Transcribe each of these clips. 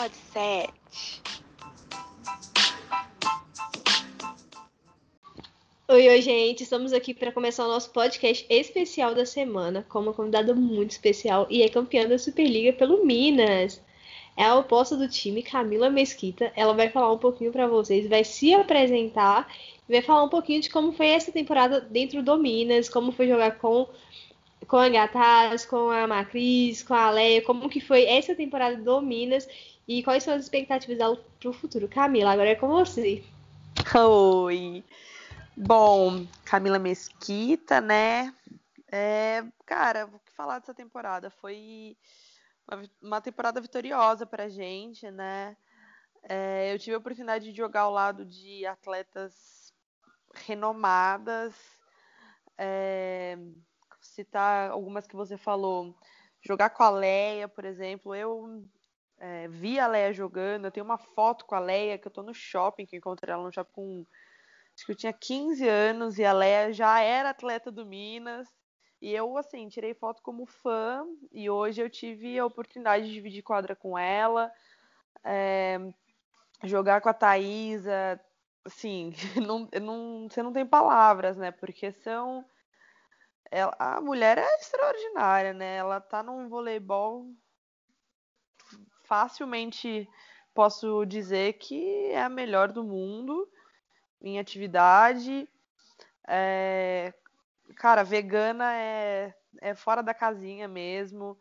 Pod 7. Oi, oi, gente. Estamos aqui para começar o nosso podcast especial da semana com uma convidada muito especial e é campeã da Superliga pelo Minas. É a oposta do time, Camila Mesquita. Ela vai falar um pouquinho para vocês, vai se apresentar e vai falar um pouquinho de como foi essa temporada dentro do Minas, como foi jogar com com a Gataz, com a Macris, com a Leia, como que foi essa temporada do Minas e quais são as expectativas para o futuro. Camila, agora é com você. Oi. Bom, Camila Mesquita, né? É, cara, o que falar dessa temporada? Foi uma, uma temporada vitoriosa pra gente, né? É, eu tive a oportunidade de jogar ao lado de atletas renomadas. É, citar algumas que você falou. Jogar com a Leia, por exemplo. Eu é, vi a Leia jogando. Eu tenho uma foto com a Leia que eu tô no shopping, que eu encontrei ela no shopping com. Acho que eu tinha 15 anos e a Leia já era atleta do Minas. E eu, assim, tirei foto como fã. E hoje eu tive a oportunidade de dividir quadra com ela. É, jogar com a Thaisa. Assim, não, não, você não tem palavras, né? Porque são ela, a mulher é extraordinária, né? Ela tá num voleibol facilmente posso dizer que é a melhor do mundo em atividade. É, cara, vegana é, é fora da casinha mesmo.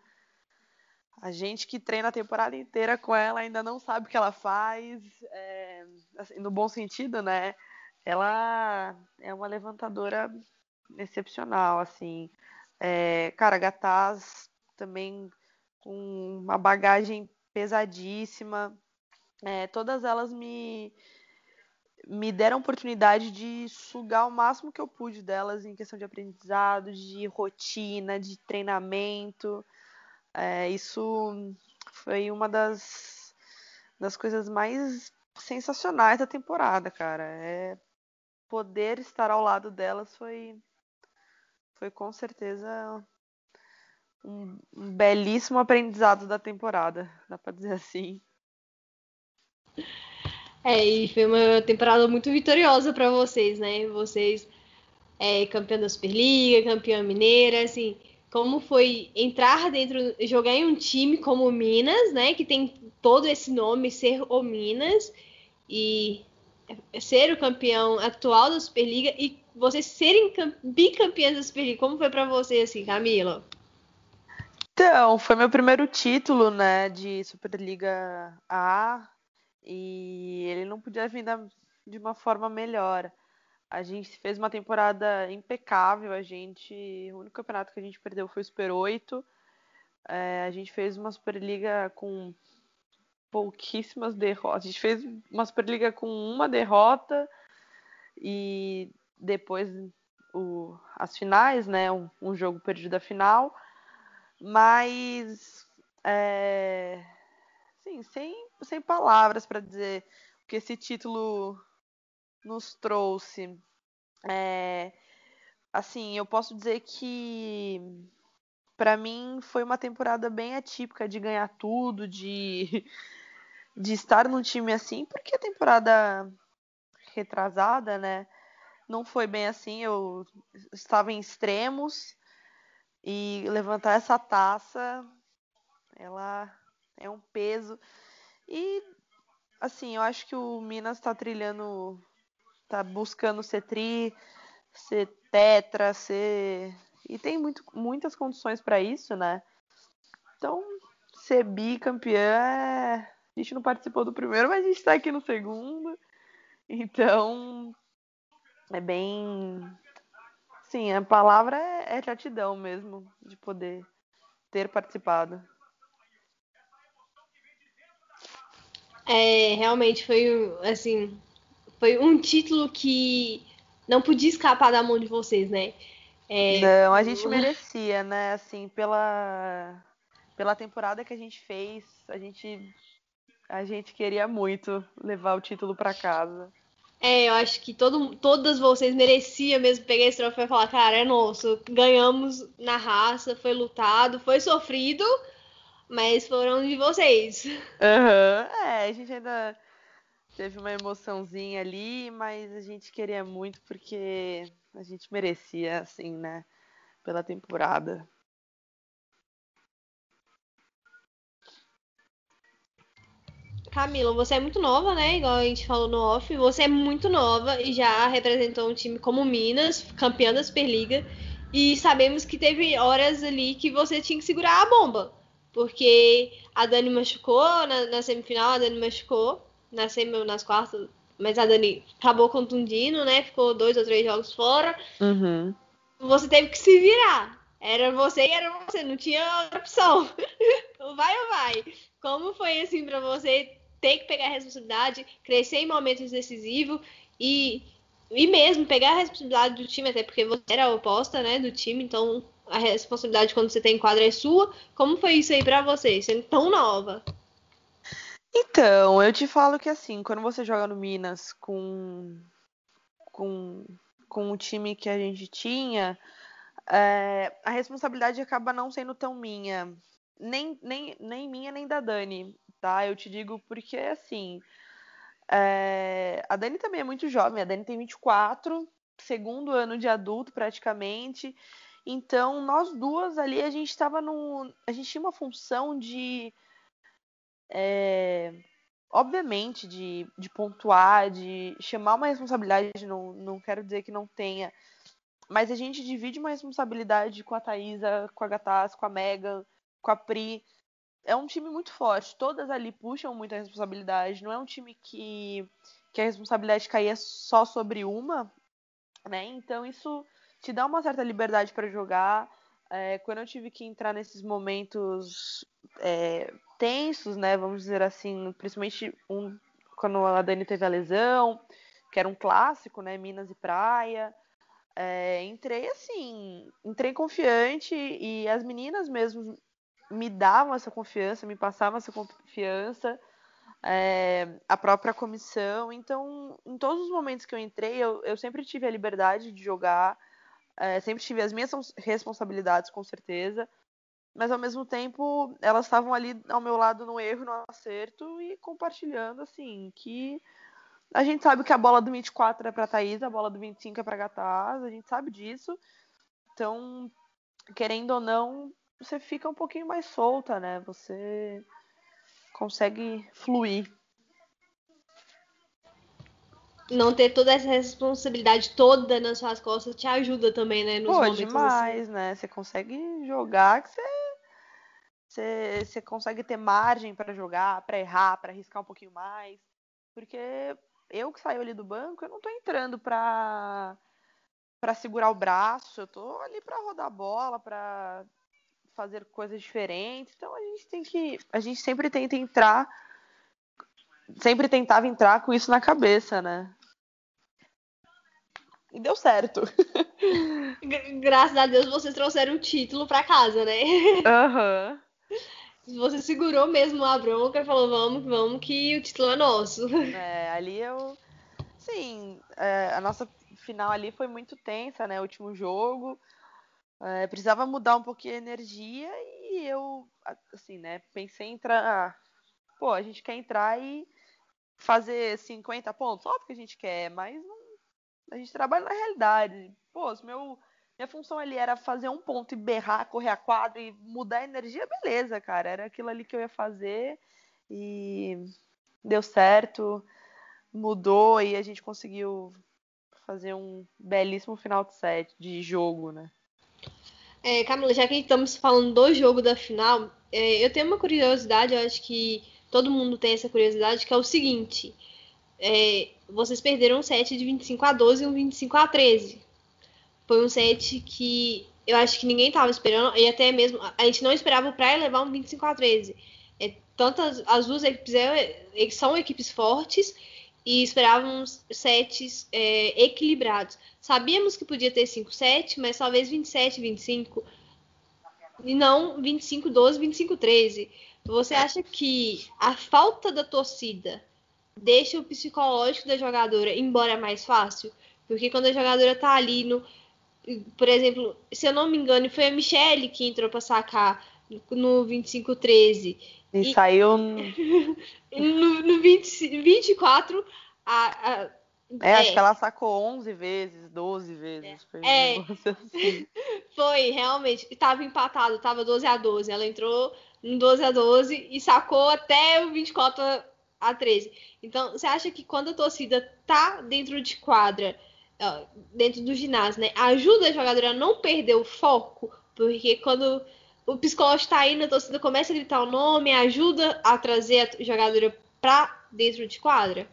A gente que treina a temporada inteira com ela ainda não sabe o que ela faz, é, assim, no bom sentido, né? Ela é uma levantadora excepcional, assim. É, cara, Gataz também com uma bagagem pesadíssima. É, todas elas me, me deram oportunidade de sugar o máximo que eu pude delas em questão de aprendizado, de rotina, de treinamento. É, isso foi uma das, das coisas mais sensacionais da temporada, cara. É, poder estar ao lado delas foi foi com certeza um, um belíssimo aprendizado da temporada, dá para dizer assim. É, e foi uma temporada muito vitoriosa para vocês, né? Vocês é, campeão da Superliga, campeã mineira, assim, como foi entrar dentro, jogar em um time como o Minas, né? Que tem todo esse nome, ser o Minas, e ser o campeão atual da Superliga e vocês serem bicampeãs da Superliga. Como foi para você, assim, Camila? Então, foi meu primeiro título, né, de Superliga A e ele não podia vir da, de uma forma melhor. A gente fez uma temporada impecável, a gente, o único campeonato que a gente perdeu foi o Super 8. É, a gente fez uma Superliga com pouquíssimas derrotas. A gente fez uma Superliga com uma derrota e depois o, as finais, né? Um, um, jogo perdido a final. Mas é, sim, sem, sem palavras para dizer o que esse título nos trouxe. É, assim, eu posso dizer que para mim foi uma temporada bem atípica de ganhar tudo, de, de estar num time assim, porque a temporada retrasada, né? Não foi bem assim. Eu estava em extremos e levantar essa taça, ela é um peso. E assim, eu acho que o Minas está trilhando, está buscando ser tri, ser tetra, ser e tem muito, muitas condições para isso, né? Então, ser bicampeã, é... a gente não participou do primeiro, mas a gente está aqui no segundo. Então, é bem. Sim, a palavra é, é gratidão mesmo de poder ter participado. É, realmente foi assim, foi um título que não podia escapar da mão de vocês, né? É... Não, a gente merecia, né? Assim, pela pela temporada que a gente fez, a gente a gente queria muito levar o título para casa. É, eu acho que todo, todas vocês mereciam mesmo pegar esse troféu e falar, cara, é nosso, ganhamos na raça, foi lutado, foi sofrido, mas foram de vocês. Uhum. É, a gente ainda teve uma emoçãozinha ali, mas a gente queria muito porque a gente merecia, assim, né? Pela temporada. Camila, você é muito nova, né? Igual a gente falou no off. Você é muito nova e já representou um time como Minas, campeã da Superliga. E sabemos que teve horas ali que você tinha que segurar a bomba. Porque a Dani machucou na, na semifinal, a Dani machucou na semi, nas quartas, mas a Dani acabou contundindo, né? Ficou dois ou três jogos fora. Uhum. Você teve que se virar. Era você e era você, não tinha outra opção. vai ou vai? Como foi assim para você ter que pegar a responsabilidade, crescer em momentos decisivos e, e mesmo pegar a responsabilidade do time, até porque você era a oposta, né, do time, então a responsabilidade quando você tem quadra é sua. Como foi isso aí para você, sendo tão nova? Então, eu te falo que assim, quando você joga no Minas com com, com o time que a gente tinha, é, a responsabilidade acaba não sendo tão minha. Nem, nem, nem minha, nem da Dani tá? Eu te digo porque, assim, é... a Dani também é muito jovem, a Dani tem 24, segundo ano de adulto praticamente. Então, nós duas ali, a gente estava no. A gente tinha uma função de. É... Obviamente, de, de pontuar, de chamar uma responsabilidade, não, não quero dizer que não tenha, mas a gente divide uma responsabilidade com a Thaisa, com a Gataz, com a Megan, com a Pri é um time muito forte. Todas ali puxam muita responsabilidade. Não é um time que, que a responsabilidade caía só sobre uma, né? Então isso te dá uma certa liberdade para jogar. É, quando eu tive que entrar nesses momentos é, tensos, né? Vamos dizer assim, principalmente um, quando a Dani teve a lesão, que era um clássico, né? Minas e Praia. É, entrei assim, entrei confiante e as meninas mesmo me davam essa confiança, me passavam essa confiança, é, a própria comissão. Então, em todos os momentos que eu entrei, eu, eu sempre tive a liberdade de jogar, é, sempre tive as minhas responsabilidades, com certeza. Mas ao mesmo tempo, elas estavam ali ao meu lado no erro, no acerto e compartilhando, assim, que a gente sabe que a bola do 24 é para Thaís, a bola do 25 é para Gataz, a gente sabe disso. Então, querendo ou não, você fica um pouquinho mais solta, né? Você consegue fluir. Não ter toda essa responsabilidade toda nas suas costas te ajuda também, né? Nos Pô, momentos demais, assim. né? Você consegue jogar que você, você, você consegue ter margem para jogar, para errar, para arriscar um pouquinho mais. Porque eu que saio ali do banco, eu não tô entrando pra, pra segurar o braço, eu tô ali pra rodar a bola, pra fazer coisas diferentes. Então a gente tem que. A gente sempre tenta entrar. Sempre tentava entrar com isso na cabeça, né? E deu certo. Graças a Deus vocês trouxeram o título para casa, né? Aham. Uhum. Você segurou mesmo a bronca e falou, vamos, vamos, que o título é nosso. É, ali eu. Sim, é, a nossa final ali foi muito tensa, né? O último jogo. É, precisava mudar um pouquinho a energia e eu, assim, né, pensei em entrar. Pô, a gente quer entrar e fazer 50 pontos, óbvio que a gente quer, mas não, a gente trabalha na realidade. Pô, se meu, minha função ali era fazer um ponto e berrar, correr a quadra e mudar a energia, beleza, cara. Era aquilo ali que eu ia fazer e deu certo, mudou e a gente conseguiu fazer um belíssimo final de set, de jogo, né? É, Camila, já que estamos falando do jogo da final, é, eu tenho uma curiosidade, eu acho que todo mundo tem essa curiosidade, que é o seguinte: é, vocês perderam um set de 25 a 12 e um 25 a 13. Foi um set que eu acho que ninguém estava esperando, e até mesmo a gente não esperava o Praia levar um 25 a 13. É, tantas as duas equipes é, são equipes fortes e esperávamos sets é, equilibrados. Sabíamos que podia ter 5-7, mas talvez 27, 25. E não 25, 12, 25, 13. Você acha que a falta da torcida deixa o psicológico da jogadora embora mais fácil? Porque quando a jogadora tá ali no. Por exemplo, se eu não me engano, foi a Michelle que entrou para sacar no 25-13. E, e, saiu no, no 20, 24, a, a, é, é, acho que ela sacou 11 vezes, 12 vezes. Foi, é. Um assim. foi realmente. Tava empatado, tava 12 a 12. Ela entrou no 12 a 12 e sacou até o 24 a 13. Então, você acha que quando a torcida tá dentro de quadra, dentro do ginásio, né, ajuda a jogadora a não perder o foco? Porque quando o psicológico tá indo, a torcida começa a gritar o nome, ajuda a trazer a jogadora pra dentro de quadra?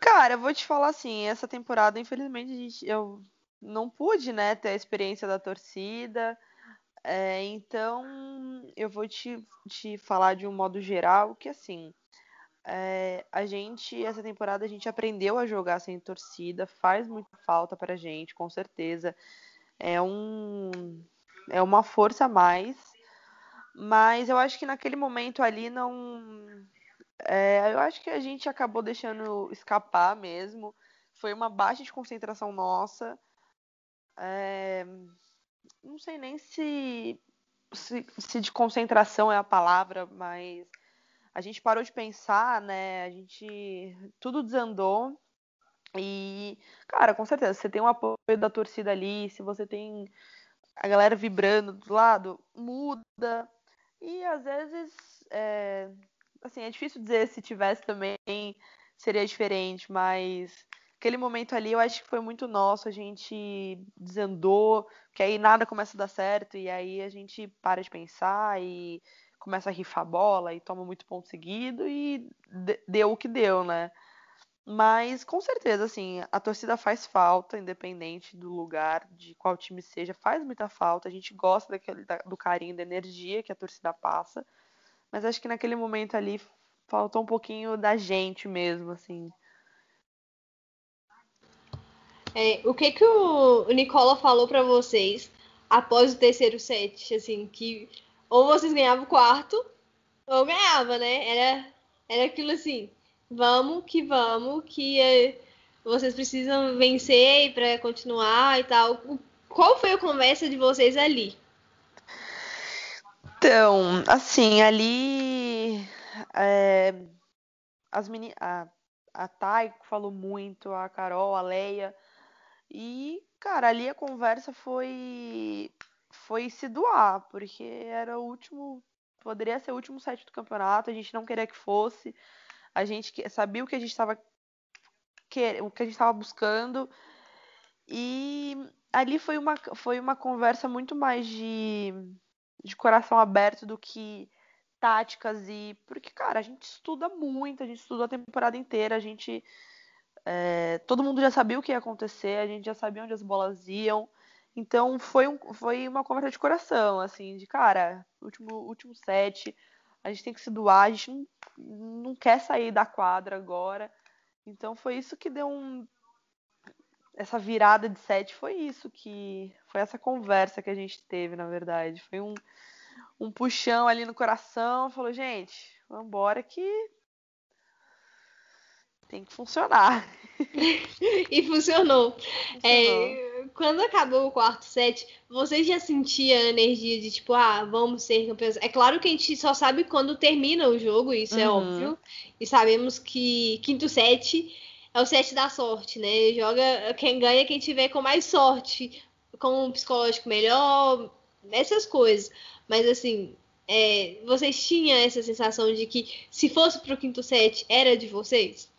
Cara, eu vou te falar assim, essa temporada, infelizmente, eu não pude, né, ter a experiência da torcida. É, então, eu vou te, te falar de um modo geral que, assim, é, a gente, essa temporada, a gente aprendeu a jogar sem torcida, faz muita falta pra gente, com certeza. É um. É uma força a mais. Mas eu acho que naquele momento ali não. É, eu acho que a gente acabou deixando escapar mesmo. Foi uma baixa de concentração nossa. É, não sei nem se, se, se de concentração é a palavra, mas a gente parou de pensar, né? A gente. Tudo desandou. E, cara, com certeza, você tem o apoio da torcida ali, se você tem a galera vibrando do lado, muda. E às vezes, é, assim, é difícil dizer se tivesse também seria diferente, mas aquele momento ali eu acho que foi muito nosso, a gente desandou, que aí nada começa a dar certo, e aí a gente para de pensar e começa a rifar bola e toma muito ponto seguido e deu o que deu, né? Mas com certeza, assim, a torcida faz falta, independente do lugar, de qual time seja, faz muita falta. A gente gosta daquele, do carinho, da energia que a torcida passa. Mas acho que naquele momento ali faltou um pouquinho da gente mesmo, assim. É, o que que o Nicola falou para vocês após o terceiro set, assim, que ou vocês ganhavam o quarto, ou ganhava, né? Era, era aquilo assim, vamos que vamos, que é, vocês precisam vencer para continuar e tal. Qual foi a conversa de vocês ali? Então, assim, ali é, as meni a, a Thay falou muito, a Carol, a Leia, e, cara, ali a conversa foi foi se doar, porque era o último, poderia ser o último set do campeonato, a gente não queria que fosse, a gente sabia o que a gente estava o que a gente estava buscando. E ali foi uma, foi uma conversa muito mais de, de coração aberto do que táticas e porque cara a gente estuda muito a gente estudou a temporada inteira a gente é, todo mundo já sabia o que ia acontecer a gente já sabia onde as bolas iam. Então foi, um, foi uma conversa de coração, assim, de cara, último, último set, a gente tem que se doar, a gente não, não quer sair da quadra agora. Então foi isso que deu um. Essa virada de set foi isso que. Foi essa conversa que a gente teve, na verdade. Foi um, um puxão ali no coração. Falou, gente, vambora que tem que funcionar. e funcionou. funcionou. É, quando acabou o quarto set, você já sentia a energia de tipo, ah, vamos ser campeões? É claro que a gente só sabe quando termina o jogo, isso é uhum. é óbvio. E sabemos que quinto set é o set da sorte, né? Joga quem ganha quem tiver com mais sorte, com um psicológico melhor, essas coisas. Mas assim, é, vocês tinham essa sensação de que se fosse pro quinto set era de vocês?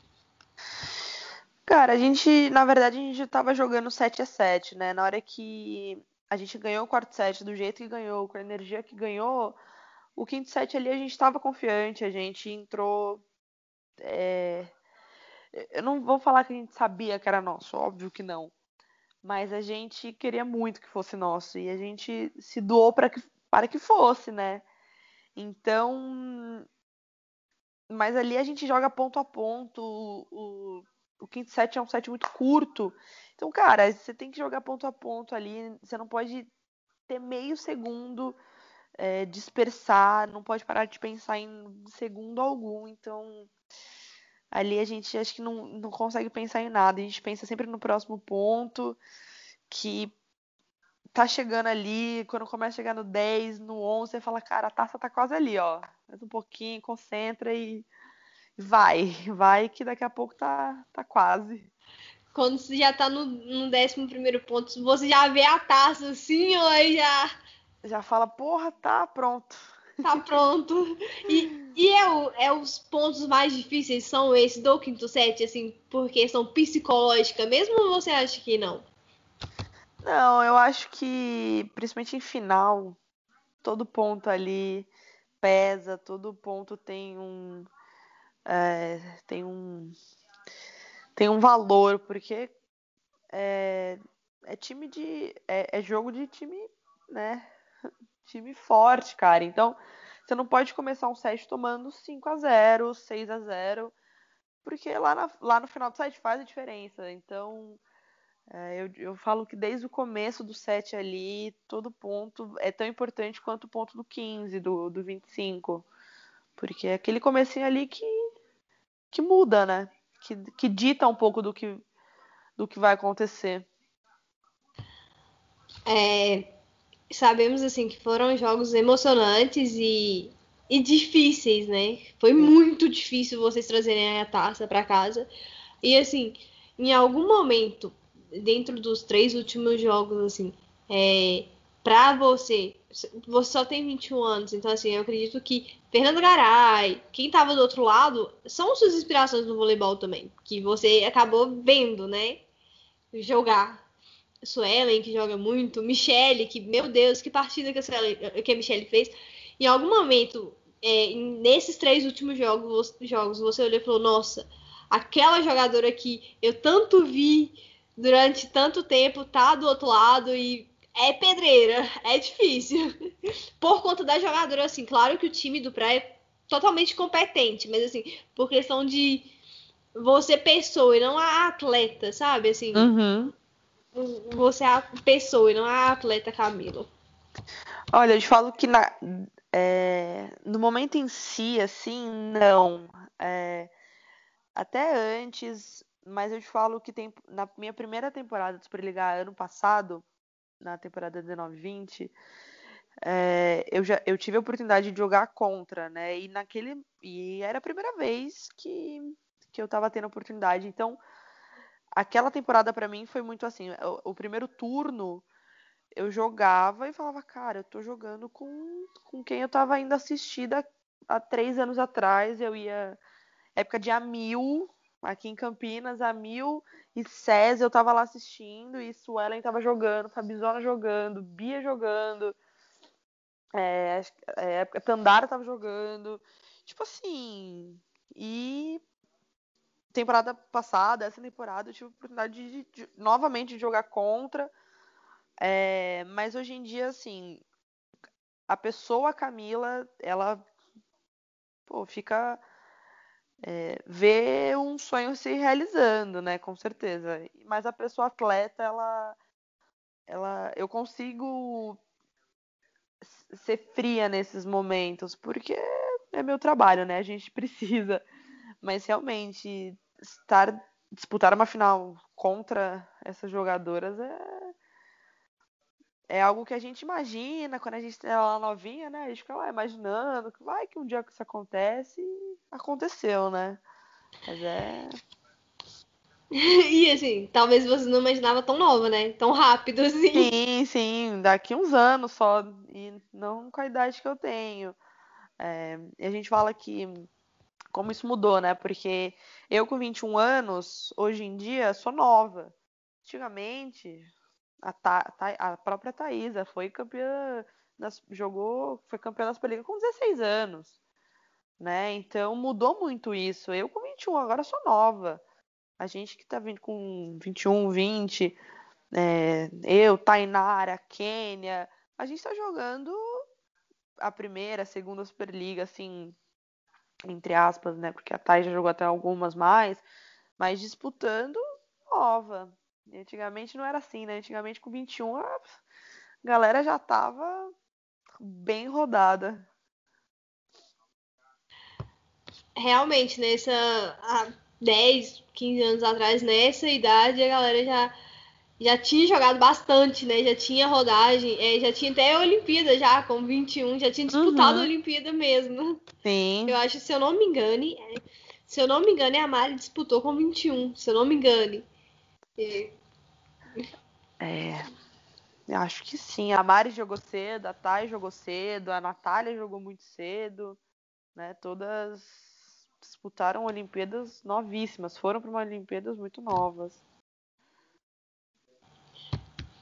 Cara, a gente, na verdade, a gente tava jogando 7 a 7 né? Na hora que a gente ganhou o quarto set do jeito que ganhou, com a energia que ganhou, o quinto set ali a gente tava confiante, a gente entrou. É... Eu não vou falar que a gente sabia que era nosso, óbvio que não. Mas a gente queria muito que fosse nosso e a gente se doou para que, para que fosse, né? Então. Mas ali a gente joga ponto a ponto. O, o quinto set é um set muito curto. Então, cara, você tem que jogar ponto a ponto ali. Você não pode ter meio segundo é, dispersar, não pode parar de pensar em segundo algum. Então, ali a gente acho que não, não consegue pensar em nada. A gente pensa sempre no próximo ponto, que tá chegando ali, quando começa a chegar no 10, no 11, você fala, cara, a taça tá quase ali, ó. Mais um pouquinho, concentra e vai, vai que daqui a pouco tá, tá quase. Quando você já tá no, no décimo primeiro ponto, você já vê a taça assim, ó, e já... Já fala, porra, tá pronto. Tá pronto. E, e é, o, é os pontos mais difíceis são esses do quinto set, assim, por questão psicológica mesmo ou você acha que não? Não, eu acho que, principalmente em final, todo ponto ali pesa, todo ponto tem um. É, tem um. Tem um valor, porque é, é time de. É, é jogo de time, né? time forte, cara. Então, você não pode começar um set tomando 5 a 0 6 a 0 porque lá, na, lá no final do set faz a diferença. Então, é, eu, eu falo que desde o começo do set ali, todo ponto é tão importante quanto o ponto do 15, do, do 25. Porque é aquele comecinho ali que, que muda, né? Que, que dita um pouco do que, do que vai acontecer. É, sabemos assim que foram jogos emocionantes e, e difíceis, né? Foi muito difícil vocês trazerem a taça para casa. E assim, em algum momento, dentro dos três últimos jogos, assim, é, para você, você só tem 21 anos, então assim, eu acredito que Fernando Garay, quem tava do outro lado, são suas inspirações no voleibol também, que você acabou vendo, né? Jogar. Suelen, que joga muito, Michele, que, meu Deus, que partida que a, Suelen, que a Michele fez. Em algum momento, é, nesses três últimos jogos, jogos, você olhou e falou, nossa, aquela jogadora que eu tanto vi durante tanto tempo tá do outro lado e é pedreira, é difícil. Por conta da jogadora, assim, claro que o time do Praia é totalmente competente, mas assim, por questão de você pessoa e não a atleta, sabe? Assim, uhum você é a pessoa e não a atleta Camilo? Olha, eu te falo que na, é, no momento em si, assim, não. É, até antes, mas eu te falo que tem, na minha primeira temporada de Superliga ano passado, na temporada 19-20, é, eu, já, eu tive a oportunidade de jogar contra, né? E naquele. E era a primeira vez que, que eu tava tendo a oportunidade. Então, aquela temporada para mim foi muito assim. O, o, primeiro turno eu jogava e falava, cara, eu tô jogando com, com quem eu tava ainda assistida há três anos atrás. Eu ia. Época de a mil, aqui em Campinas, a mil e César eu tava lá assistindo, e Suelen tava jogando, Fabizona jogando, Bia jogando. É, é, Tandara tava jogando. Tipo assim. E temporada passada, essa temporada, eu tive a oportunidade de, de, de novamente de jogar contra. É, mas hoje em dia, assim, a pessoa Camila, ela pô, fica. É, vê um sonho se realizando, né? Com certeza. Mas a pessoa atleta, ela. ela eu consigo ser fria nesses momentos, porque é meu trabalho, né? A gente precisa. Mas realmente estar disputar uma final contra essas jogadoras é é algo que a gente imagina quando a gente é lá novinha, né? A gente fica lá imaginando que vai que um dia que isso acontece e aconteceu, né? Mas é. e assim, talvez você não imaginava tão nova, né? Tão rápido assim. Sim, sim, daqui uns anos só, e não com a idade que eu tenho. É, e a gente fala que como isso mudou, né? Porque eu com 21 anos, hoje em dia, sou nova. Antigamente, a, Ta, a própria Thaisa foi campeã, das, jogou, foi campeã da Superliga com 16 anos, né? Então mudou muito isso. Eu com 21 agora sou nova. A gente que tá vindo com 21, 20, é, eu, Tainara, Kênia, a gente tá jogando a primeira, a segunda Superliga, assim, entre aspas, né? Porque a Thay já jogou até algumas mais, mas disputando nova. E antigamente não era assim, né? Antigamente com 21 a galera já tava bem rodada. Realmente, nessa há 10, 15 anos atrás, nessa idade, a galera já já tinha jogado bastante, né? Já tinha rodagem, é, já tinha até a Olimpíada já, com 21, já tinha disputado uhum. a Olimpíada mesmo. Sim. Eu acho, se eu não me engane, é, se eu não me engano, a Mari disputou com 21, se eu não me engane. É. é. Eu acho que sim. A Mari jogou cedo, a Thay jogou cedo, a Natália jogou muito cedo, né? Todas disputaram Olimpíadas novíssimas, foram para uma Olimpíadas muito novas.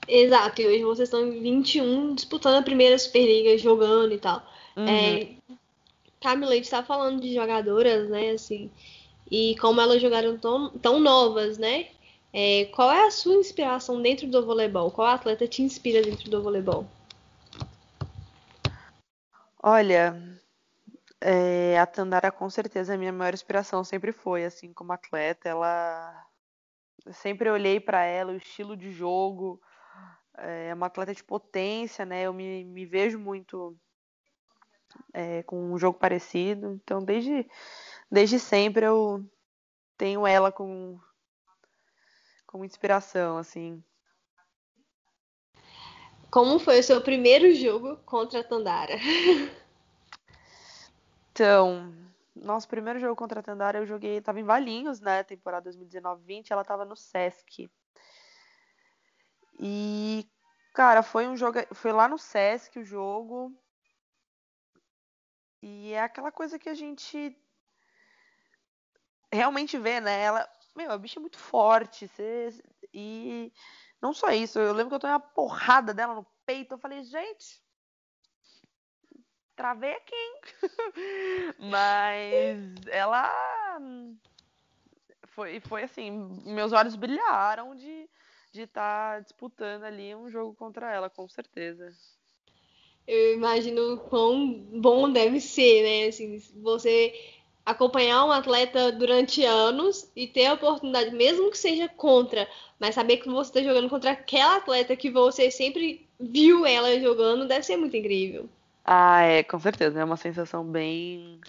Exato, e hoje vocês estão em 21 disputando a primeira Superliga, jogando e tal. Uhum. É, Camila, a gente tá falando de jogadoras, né, assim, e como elas jogaram tão, tão novas, né? É, qual é a sua inspiração dentro do voleibol? Qual atleta te inspira dentro do voleibol? Olha, é, a Tandara com certeza é a minha maior inspiração sempre foi, assim, como atleta. Ela sempre olhei para ela, o estilo de jogo, é uma atleta de potência, né? Eu me, me vejo muito é, com um jogo parecido. Então, desde, desde sempre eu tenho ela como, como inspiração, assim. Como foi o seu primeiro jogo contra a Tandara? Então, nosso primeiro jogo contra a Tandara eu joguei, tava em Valinhos, né, temporada 2019-20, ela tava no Sesc. E, cara, foi um jogo. Foi lá no Sesc o jogo. E é aquela coisa que a gente realmente vê, né? Ela. Meu, a bicha é muito forte. Cê, e não só isso, eu lembro que eu tomei uma porrada dela no peito. Eu falei, gente. Travei aqui, hein? Mas ela. Foi, foi assim, meus olhos brilharam de de estar tá disputando ali um jogo contra ela, com certeza. Eu imagino quão bom deve ser, né? Assim, você acompanhar um atleta durante anos e ter a oportunidade, mesmo que seja contra, mas saber que você está jogando contra aquela atleta que você sempre viu ela jogando, deve ser muito incrível. Ah, é, com certeza. É uma sensação bem.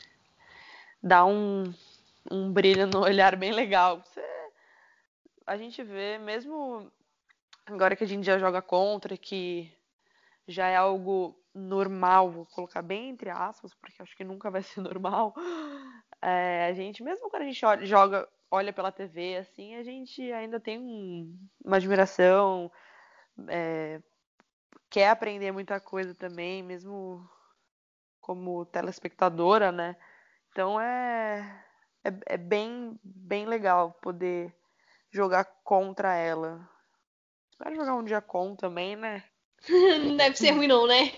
dá um, um brilho no olhar bem legal. Você a gente vê, mesmo agora que a gente já joga contra, que já é algo normal, vou colocar bem entre aspas, porque acho que nunca vai ser normal. É, a gente, mesmo quando a gente olha, joga, olha pela TV, assim, a gente ainda tem um, uma admiração, é, quer aprender muita coisa também, mesmo como telespectadora, né? Então é, é, é bem, bem legal poder jogar contra ela. Espero jogar um dia com também, né? Não deve ser ruim, não, né?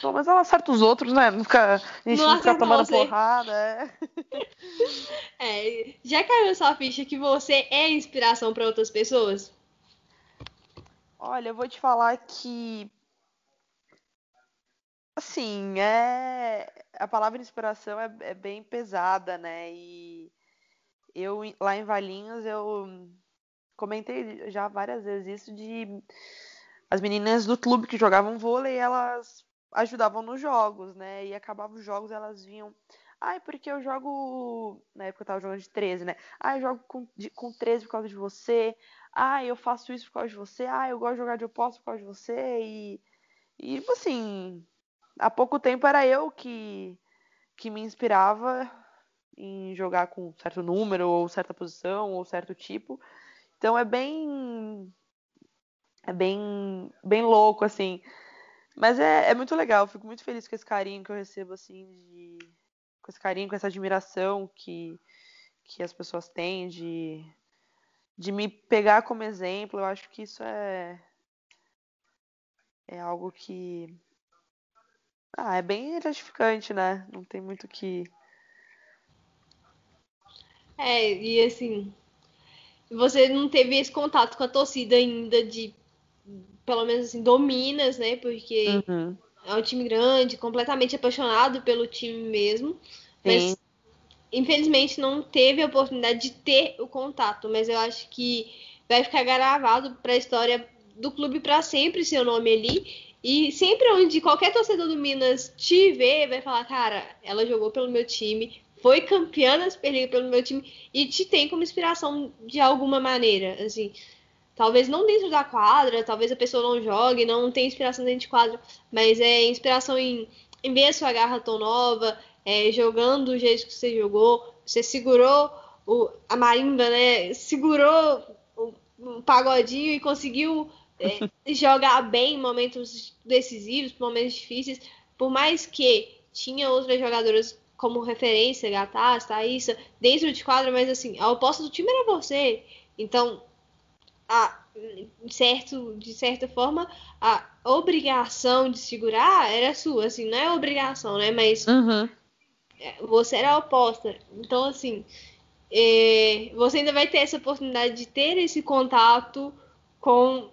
Pelo menos ela acerta os outros, né? Não fica, a gente não, não fica tomando você. porrada. É. é. Já caiu na sua ficha que você é inspiração para outras pessoas? Olha, eu vou te falar que. Assim, é. A palavra inspiração é, é bem pesada, né? E eu lá em Valinhos eu comentei já várias vezes isso de as meninas do clube que jogavam vôlei, elas ajudavam nos jogos, né? E acabavam os jogos, elas vinham. Ai, porque eu jogo. Na época eu tava jogando de 13, né? Ai, eu jogo com, de, com 13 por causa de você. Ai, eu faço isso por causa de você. Ai, eu gosto de jogar de oposto por causa de você. E, e assim, há pouco tempo era eu que, que me inspirava em jogar com certo número, ou certa posição, ou certo tipo. Então é bem. É bem, bem louco, assim. Mas é, é muito legal, fico muito feliz com esse carinho que eu recebo, assim, de, com esse carinho, com essa admiração que, que as pessoas têm de, de me pegar como exemplo. Eu acho que isso é, é algo que. Ah, é bem gratificante, né? Não tem muito que, é, e assim, você não teve esse contato com a torcida ainda de, pelo menos assim, do Minas, né? Porque uhum. é um time grande, completamente apaixonado pelo time mesmo. Mas Sim. infelizmente não teve a oportunidade de ter o contato. Mas eu acho que vai ficar gravado para a história do clube para sempre seu nome ali. E sempre onde qualquer torcedor do Minas te ver, vai falar, cara, ela jogou pelo meu time, foi campeã da Superliga pelo meu time e te tem como inspiração de alguma maneira, assim. Talvez não dentro da quadra, talvez a pessoa não jogue, não tenha inspiração dentro de quadra, mas é inspiração em, em ver a sua garra tão nova, é, jogando do jeito que você jogou, você segurou o, a marimba, né? Segurou o, o pagodinho e conseguiu é, jogar bem em momentos decisivos, momentos difíceis, por mais que tinha outras jogadoras como referência, Gataz, Thaísa, dentro de quadra, mas assim, a oposta do time era você. Então, a, certo, de certa forma, a obrigação de segurar era sua, assim, não é obrigação, né? Mas uhum. Você era oposta. Então, assim, é, você ainda vai ter essa oportunidade de ter esse contato com,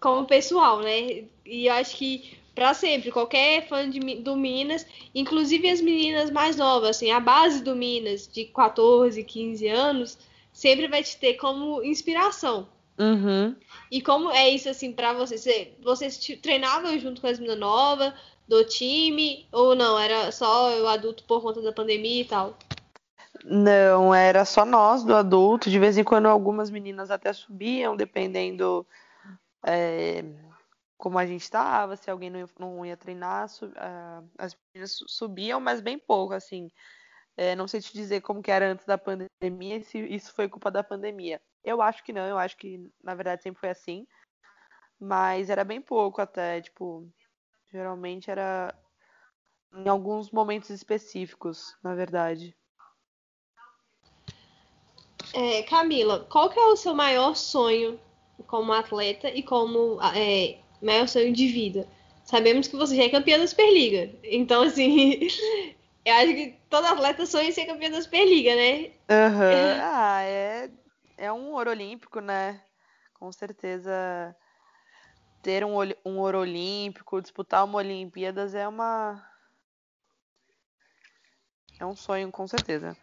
com o pessoal, né? E eu acho que para sempre, qualquer fã de, do Minas, inclusive as meninas mais novas, assim, a base do Minas, de 14, 15 anos, sempre vai te ter como inspiração. Uhum. E como é isso, assim, para você? Você, você treinava junto com as meninas novas do time, ou não? Era só o adulto por conta da pandemia e tal? Não, era só nós do adulto. De vez em quando algumas meninas até subiam, dependendo é, como a gente estava, se alguém não ia, não ia treinar, sub, uh, as meninas subiam, mas bem pouco, assim. É, não sei te dizer como que era antes da pandemia, se isso foi culpa da pandemia. Eu acho que não, eu acho que na verdade sempre foi assim. Mas era bem pouco até, tipo, geralmente era em alguns momentos específicos, na verdade. É, Camila, qual que é o seu maior sonho como atleta e como é, maior sonho de vida? Sabemos que você já é campeã da Superliga. Então, assim, eu acho que todo atleta sonha em ser campeão da Superliga, né? Uhum. ah, é, é um ouro olímpico, né? Com certeza ter um, um ouro olímpico, disputar uma Olimpíadas é uma. É um sonho, com certeza.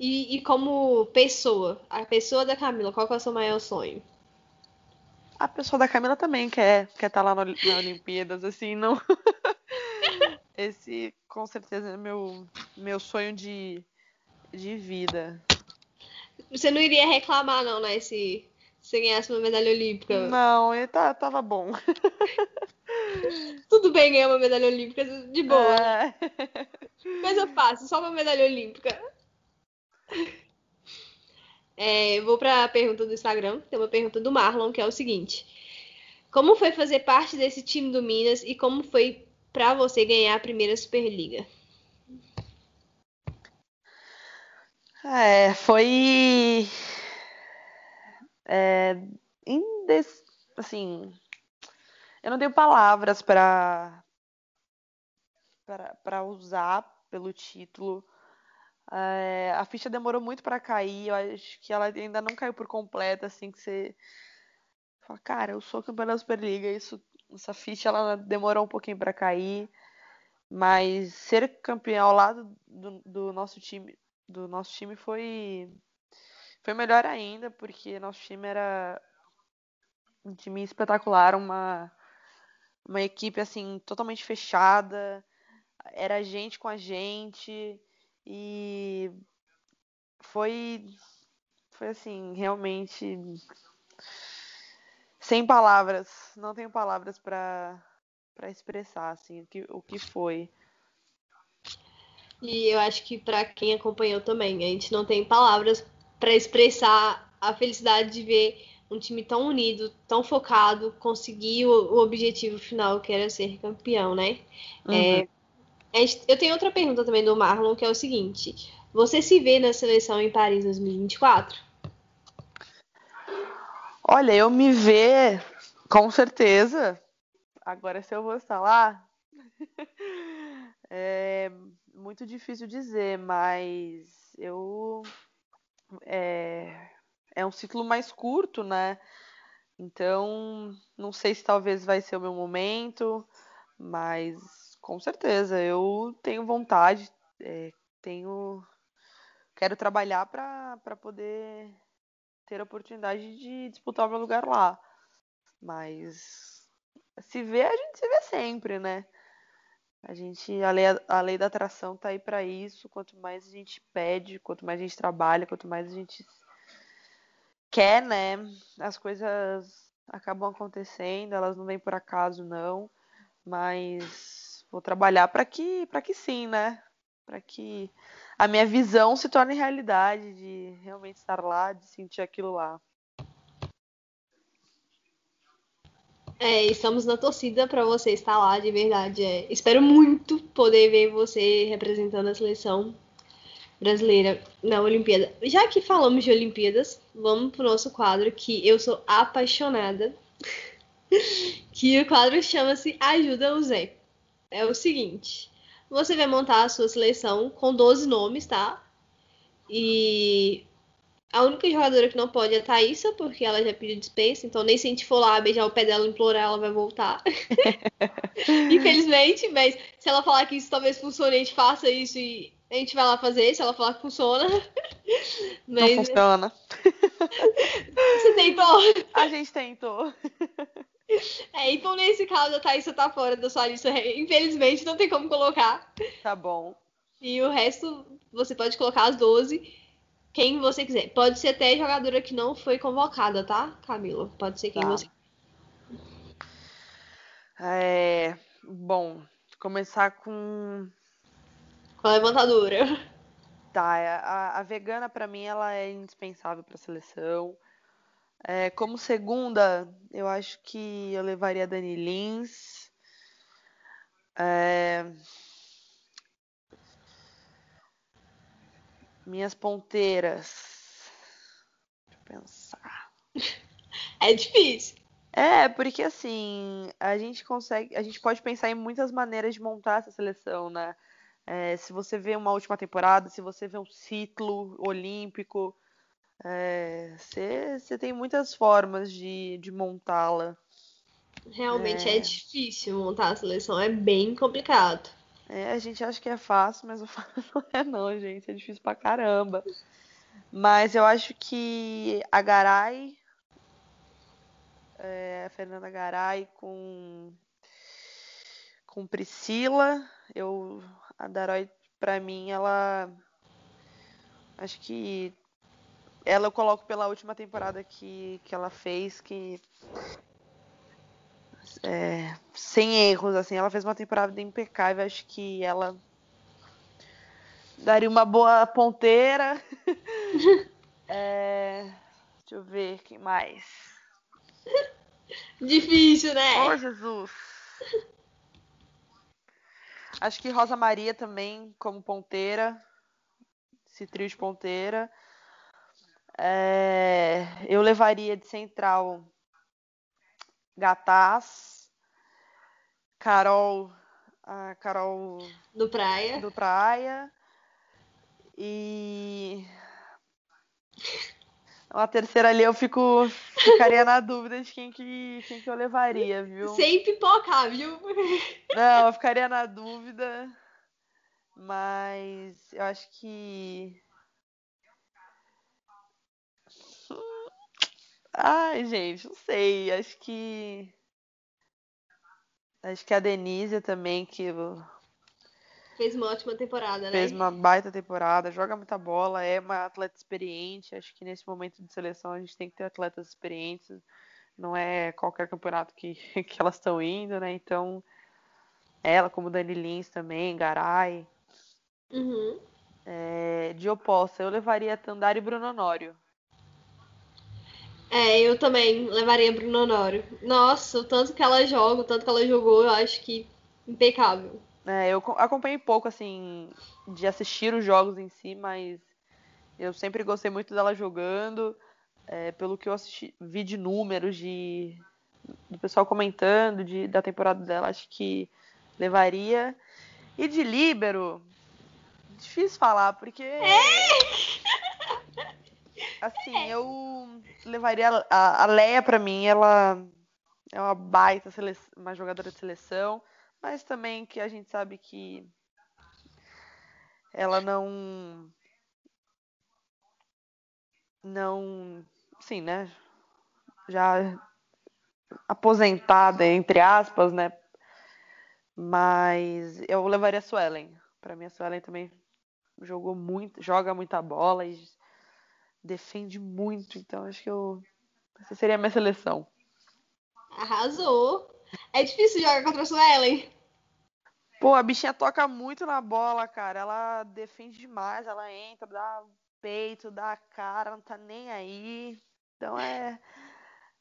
E, e, como pessoa, a pessoa da Camila, qual é o seu maior sonho? A pessoa da Camila também quer quer estar tá lá no, na Olimpíadas, assim, não. Esse, com certeza, é meu, meu sonho de, de vida. Você não iria reclamar, não, né? Se você ganhasse uma medalha olímpica. Não, ele tá, tava bom. Tudo bem ganhar uma medalha olímpica, de boa. É. Coisa fácil, só uma medalha olímpica. É, vou para a pergunta do Instagram. Tem uma pergunta do Marlon, que é o seguinte: Como foi fazer parte desse time do Minas e como foi para você ganhar a primeira Superliga? É, foi. É, indes... assim, eu não tenho palavras para para usar pelo título. É, a ficha demorou muito para cair. Eu acho que ela ainda não caiu por completo, assim que você fala, cara, eu sou campeã da Superliga. Isso, essa ficha ela demorou um pouquinho para cair, mas ser campeão ao lado do, do, nosso time, do nosso time foi foi melhor ainda, porque nosso time era um time espetacular, uma uma equipe assim totalmente fechada, era gente com a gente e foi foi assim, realmente sem palavras, não tenho palavras para para expressar assim o que, o que foi. E eu acho que para quem acompanhou também, a gente não tem palavras para expressar a felicidade de ver um time tão unido, tão focado, conseguir o, o objetivo final que era ser campeão, né? Uhum. É, eu tenho outra pergunta também do Marlon, que é o seguinte: você se vê na seleção em Paris 2024? Olha, eu me vê com certeza. Agora, se eu vou estar lá, é muito difícil dizer, mas eu. É, é um ciclo mais curto, né? Então, não sei se talvez vai ser o meu momento, mas com certeza, eu tenho vontade, é, tenho, quero trabalhar para poder ter a oportunidade de disputar o meu lugar lá. Mas se vê, a gente se vê sempre, né? A gente, a lei, a lei da atração tá aí para isso. Quanto mais a gente pede, quanto mais a gente trabalha, quanto mais a gente quer, né? As coisas acabam acontecendo, elas não vêm por acaso, não. Mas vou trabalhar para que, para que sim, né? Para que a minha visão se torne realidade, de realmente estar lá, de sentir aquilo lá. É, estamos na torcida para você estar lá, de verdade. É. Espero muito poder ver você representando a seleção brasileira na Olimpíada. Já que falamos de Olimpíadas, vamos pro nosso quadro que eu sou apaixonada. que o quadro chama-se Ajuda o Zé. É o seguinte: você vai montar a sua seleção com 12 nomes, tá? E a única jogadora que não pode é a Thaísa, porque ela já pediu dispensa, então nem se a gente for lá beijar o pé dela e implorar, ela vai voltar. Infelizmente, mas se ela falar que isso talvez funcione, a gente faça isso e a gente vai lá fazer, se ela falar que funciona. Mas... Não funciona. Você tentou? A gente tentou. É, então nesse caso a Thaísa tá fora da sua lista. Infelizmente, não tem como colocar. Tá bom. E o resto, você pode colocar as 12 quem você quiser. Pode ser até jogadora que não foi convocada, tá, Camila? Pode ser quem tá. você É, bom, começar com. Com a levantadora. Tá, é, a, a vegana para mim ela é indispensável para a seleção. É, como segunda, eu acho que eu levaria a Dani Lins. É, Minhas ponteiras. Deixa eu pensar. É difícil. É, porque assim, a gente consegue. A gente pode pensar em muitas maneiras de montar essa seleção, né? É, se você vê uma última temporada, se você vê um ciclo olímpico, é, você, você tem muitas formas de, de montá-la. Realmente é... é difícil montar a seleção, é bem complicado. É, a gente acha que é fácil, mas eu falo, não é não, gente. É difícil pra caramba. Mas eu acho que a Garay, é, a Fernanda Garay com, com Priscila, eu, a Daroy, pra mim, ela. Acho que ela eu coloco pela última temporada que, que ela fez, que é, sem erros, assim. Ela fez uma temporada impecável. Acho que ela daria uma boa ponteira. é, deixa eu ver, quem mais? Difícil, né? Oh, Jesus. Acho que Rosa Maria também, como ponteira. Esse trio de ponteira. É, eu levaria de central Gataz, Carol, a Carol do Praia, do Praia e a terceira ali eu fico ficaria na dúvida de quem que, quem que eu levaria, viu? Sem pipocar, viu? Não, eu ficaria na dúvida, mas eu acho que Ai, gente, não sei. Acho que. Acho que a Denise também, que. Fez uma ótima temporada, né? Fez uma baita temporada, joga muita bola, é uma atleta experiente. Acho que nesse momento de seleção a gente tem que ter atletas experientes. Não é qualquer campeonato que, que elas estão indo, né? Então, ela, como Dani Lins também, Garay. Uhum. É, de oposta, eu levaria Tandari e Bruno Honório. É, eu também levaria Bruno Honório. Nossa, o tanto que ela joga, o tanto que ela jogou, eu acho que impecável. É, eu acompanhei pouco, assim, de assistir os jogos em si, mas eu sempre gostei muito dela jogando. É, pelo que eu assisti, vi de números, de do pessoal comentando de, da temporada dela, acho que levaria. E de líbero, difícil falar, porque. É! Assim, é. eu levaria a, a Leia para mim, ela é uma baita seleção, uma jogadora de seleção, mas também que a gente sabe que ela não não, sim, né? Já aposentada entre aspas, né? Mas eu levaria a Suelen. Para mim a Suelen também jogou muito, joga muita bola e defende muito, então acho que eu. Essa seria a minha seleção. Arrasou! É difícil jogar contra a Suelen. Pô, a bichinha toca muito na bola, cara. Ela defende demais, ela entra, dá peito, dá a cara, não tá nem aí. Então é.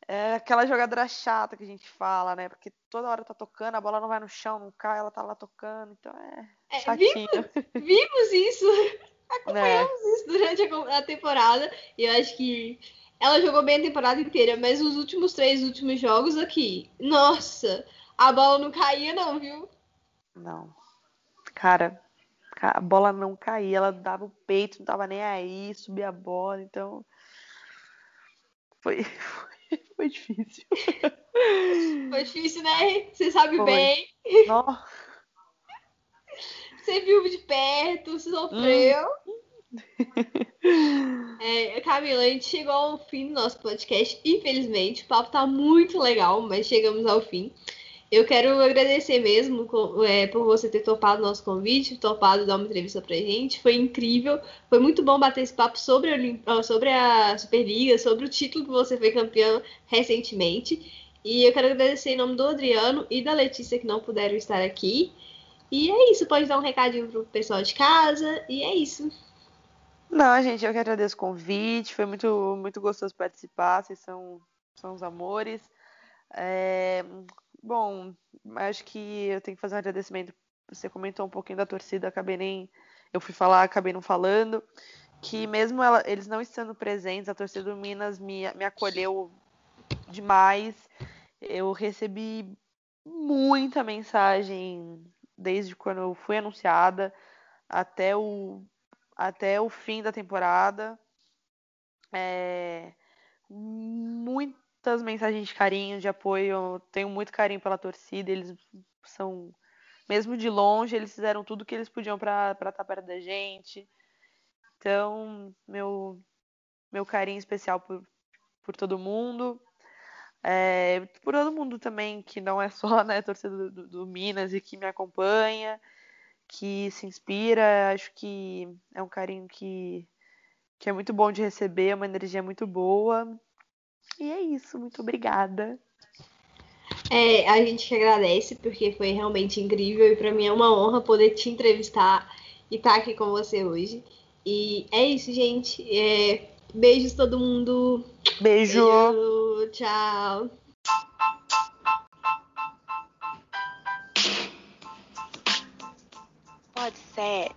É aquela jogadora chata que a gente fala, né? Porque toda hora tá tocando, a bola não vai no chão, não cai, ela tá lá tocando, então é. é vimos, vimos isso, acompanhamos é. isso durante a, a temporada, e eu acho que ela jogou bem a temporada inteira, mas os últimos três últimos jogos aqui, nossa, a bola não caía, não, viu? Não. Cara, a bola não caía, ela dava o peito, não tava nem aí, subia a bola, então. Foi, foi, foi difícil. Foi difícil, né? Você sabe foi. bem. Nossa. Você viu de perto, sofreu. Hum. É, Camila, a gente chegou ao fim do nosso podcast, infelizmente. O papo tá muito legal, mas chegamos ao fim. Eu quero agradecer mesmo é, por você ter topado o nosso convite, topado dar uma entrevista pra gente. Foi incrível. Foi muito bom bater esse papo sobre a, sobre a Superliga, sobre o título que você foi campeão recentemente. E eu quero agradecer em nome do Adriano e da Letícia que não puderam estar aqui. E é isso. Pode dar um recadinho pro pessoal de casa. E é isso. Não, gente, eu que agradeço o convite. Foi muito, muito gostoso participar. Vocês são, são os amores. É, bom, acho que eu tenho que fazer um agradecimento. Você comentou um pouquinho da torcida, acabei nem. Eu fui falar, acabei não falando. Que mesmo ela, eles não estando presentes, a torcida do Minas me, me acolheu demais. Eu recebi muita mensagem desde quando eu fui anunciada até o até o fim da temporada. É, muitas mensagens de carinho, de apoio. Eu tenho muito carinho pela torcida. Eles são, mesmo de longe, eles fizeram tudo que eles podiam para estar perto da gente. Então, meu, meu carinho especial por, por todo mundo. É, por todo mundo também, que não é só né, torcida do, do Minas e que me acompanha que se inspira. Acho que é um carinho que, que é muito bom de receber, é uma energia muito boa. E é isso, muito obrigada. É, a gente que agradece, porque foi realmente incrível e para mim é uma honra poder te entrevistar e estar tá aqui com você hoje. E é isso, gente. É, beijos todo mundo. Beijo. Beijo. Tchau. pode ser